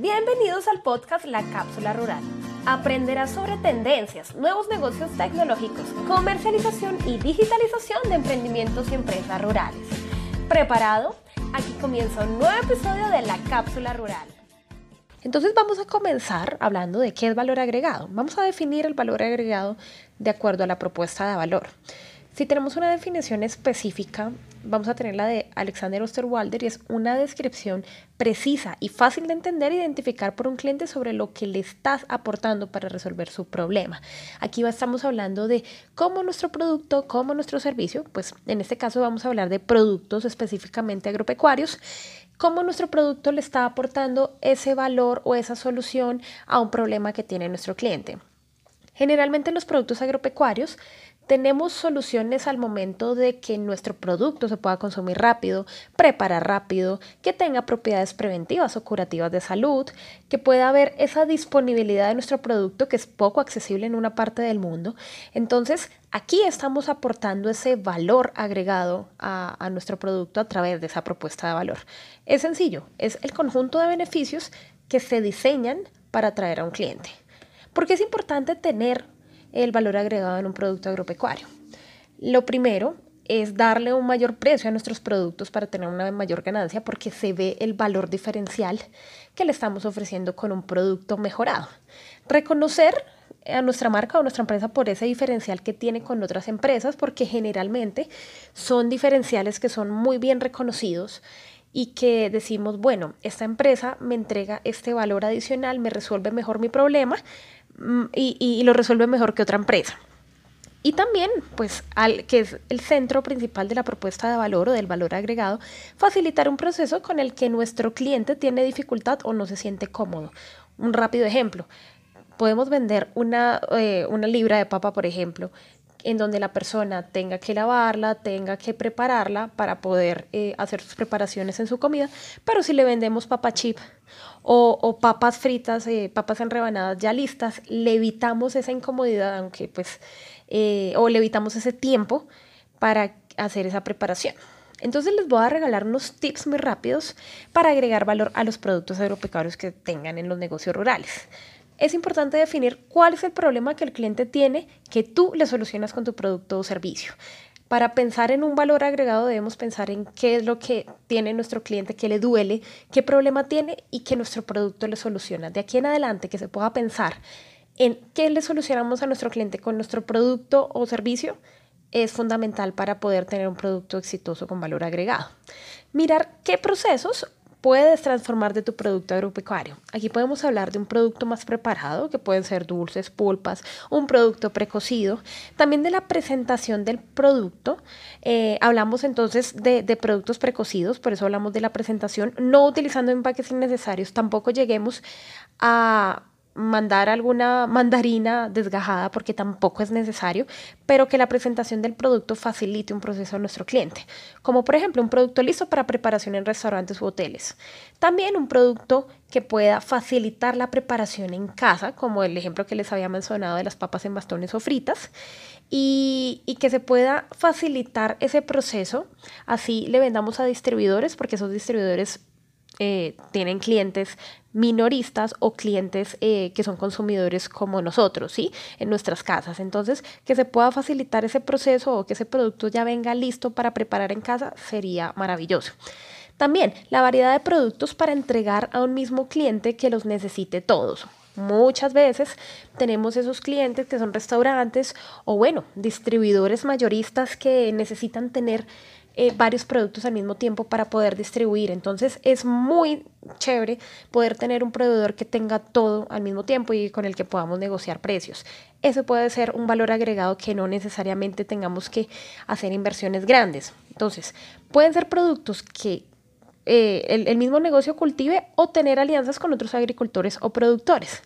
Bienvenidos al podcast La Cápsula Rural. Aprenderás sobre tendencias, nuevos negocios tecnológicos, comercialización y digitalización de emprendimientos y empresas rurales. ¿Preparado? Aquí comienza un nuevo episodio de La Cápsula Rural. Entonces vamos a comenzar hablando de qué es valor agregado. Vamos a definir el valor agregado de acuerdo a la propuesta de valor. Si tenemos una definición específica, vamos a tener la de Alexander Osterwalder y es una descripción precisa y fácil de entender e identificar por un cliente sobre lo que le estás aportando para resolver su problema. Aquí estamos hablando de cómo nuestro producto, cómo nuestro servicio, pues en este caso vamos a hablar de productos específicamente agropecuarios, cómo nuestro producto le está aportando ese valor o esa solución a un problema que tiene nuestro cliente. Generalmente los productos agropecuarios tenemos soluciones al momento de que nuestro producto se pueda consumir rápido, preparar rápido, que tenga propiedades preventivas o curativas de salud, que pueda haber esa disponibilidad de nuestro producto que es poco accesible en una parte del mundo. Entonces, aquí estamos aportando ese valor agregado a, nuestro producto a través de esa propuesta de valor. Es sencillo, es el conjunto de beneficios que se diseñan para atraer a un cliente. Porque es importante tener el valor agregado en un producto agropecuario. Lo primero es darle un mayor precio a nuestros productos para tener una mayor ganancia porque se ve el valor diferencial que le estamos ofreciendo con un producto mejorado. Reconocer a nuestra marca o nuestra empresa por ese diferencial que tiene con otras empresas porque generalmente son diferenciales que son muy bien reconocidos y que decimos, bueno, esta empresa me entrega este valor adicional, me resuelve mejor mi problema, Mm, y, lo resuelve mejor que otra empresa. Y también, pues, al, que es el centro principal de la propuesta de valor o del valor agregado, facilitar un proceso con el que nuestro cliente tiene dificultad o no se siente cómodo. Un rápido ejemplo, podemos vender una, eh, una libra de papa, por ejemplo, en donde la persona tenga que lavarla, tenga que prepararla para poder eh, hacer sus preparaciones en su comida, pero si le vendemos papa chip o, papas fritas, eh, papas en rebanadas ya listas, le evitamos esa incomodidad, aunque pues, eh, o le evitamos ese tiempo para hacer esa preparación. Entonces les voy a regalar unos tips muy rápidos para agregar valor a los productos agropecuarios que tengan en los negocios rurales. Es importante definir cuál es el problema que el cliente tiene que tú le solucionas con tu producto o servicio. Para pensar en un valor agregado debemos pensar en qué es lo que tiene nuestro cliente, qué le duele, qué problema tiene y qué nuestro producto le soluciona. De aquí en adelante que se pueda pensar en qué le solucionamos a nuestro cliente con nuestro producto o servicio es fundamental para poder tener un producto exitoso con valor agregado. Mirar qué procesos puedes transformar de tu producto agropecuario. Aquí podemos hablar de un producto más preparado, que pueden ser dulces, pulpas, un producto precocido. También de la presentación del producto. Eh, hablamos entonces de, de, productos precocidos, por eso hablamos de la presentación, no utilizando empaques innecesarios. Tampoco lleguemos a mandar alguna mandarina desgajada porque tampoco es necesario, pero que la presentación del producto facilite un proceso a nuestro cliente, como por ejemplo un producto listo para preparación en restaurantes u hoteles. También un producto que pueda facilitar la preparación en casa, como el ejemplo que les había mencionado de las papas en bastones o fritas, y, y que se pueda facilitar ese proceso, así le vendamos a distribuidores, porque esos distribuidores eh, tienen clientes minoristas o clientes eh, que son consumidores como nosotros, ¿sí? En nuestras casas. Entonces, que se pueda facilitar ese proceso o que ese producto ya venga listo para preparar en casa sería maravilloso. También la variedad de productos para entregar a un mismo cliente que los necesite todos. Muchas veces tenemos esos clientes que son restaurantes o bueno, distribuidores mayoristas que necesitan tener eh, varios productos al mismo tiempo para poder distribuir. Entonces es muy chévere poder tener un proveedor que tenga todo al mismo tiempo y con el que podamos negociar precios. Eso puede ser un valor agregado que no necesariamente tengamos que hacer inversiones grandes. Entonces, pueden ser productos que eh, el, mismo negocio cultive o tener alianzas con otros agricultores o productores.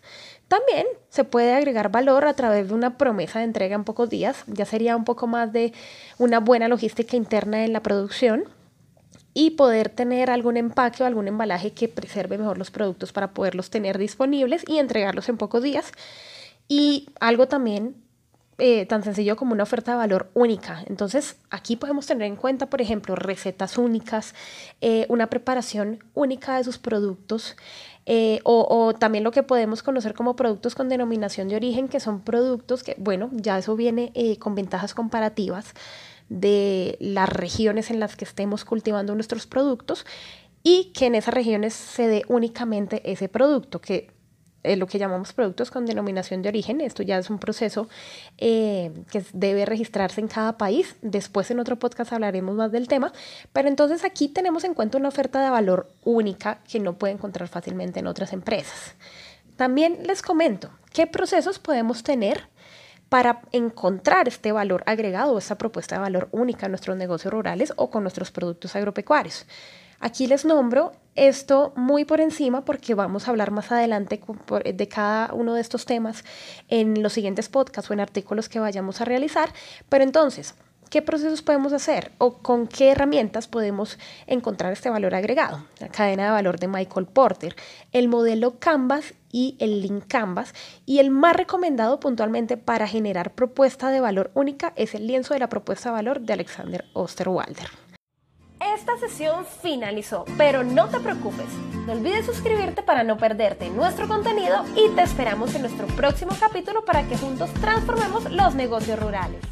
También se puede agregar valor a través de una promesa de entrega en pocos días, ya sería un poco más de una buena logística interna en la producción y poder tener algún empaque o algún embalaje que preserve mejor los productos para poderlos tener disponibles y entregarlos en pocos días. Y algo también eh, tan sencillo como una oferta de valor única. Entonces, aquí podemos tener en cuenta, por ejemplo, recetas únicas, eh, una preparación única de sus productos. Eh, o, o, también lo que podemos conocer como productos con denominación de origen, que son productos que, bueno, ya eso viene con ventajas comparativas de las regiones en las que estemos cultivando nuestros productos y que en esas regiones se dé únicamente ese producto, que es lo que llamamos productos con denominación de origen. Esto ya es un proceso eh, que debe registrarse en cada país. Después en otro podcast hablaremos más del tema. Pero entonces aquí tenemos en cuenta una oferta de valor única que no puede encontrar fácilmente en otras empresas. También les comento qué procesos podemos tener para encontrar este valor agregado o esta propuesta de valor única en nuestros negocios rurales o con nuestros productos agropecuarios. Aquí les nombro esto muy por encima porque vamos a hablar más adelante de cada uno de estos temas en los siguientes podcasts o en artículos que vayamos a realizar. Pero entonces, ¿Qué procesos podemos hacer o con qué herramientas podemos encontrar este valor agregado? La cadena de valor de Michael Porter, el modelo Canvas y el link Canvas y el más recomendado puntualmente para generar propuesta de valor única es el lienzo de la propuesta de valor de Alexander Osterwalder. Esta sesión finalizó, pero no te preocupes. No olvides suscribirte para no perderte nuestro contenido y te esperamos en nuestro próximo capítulo para que juntos transformemos los negocios rurales.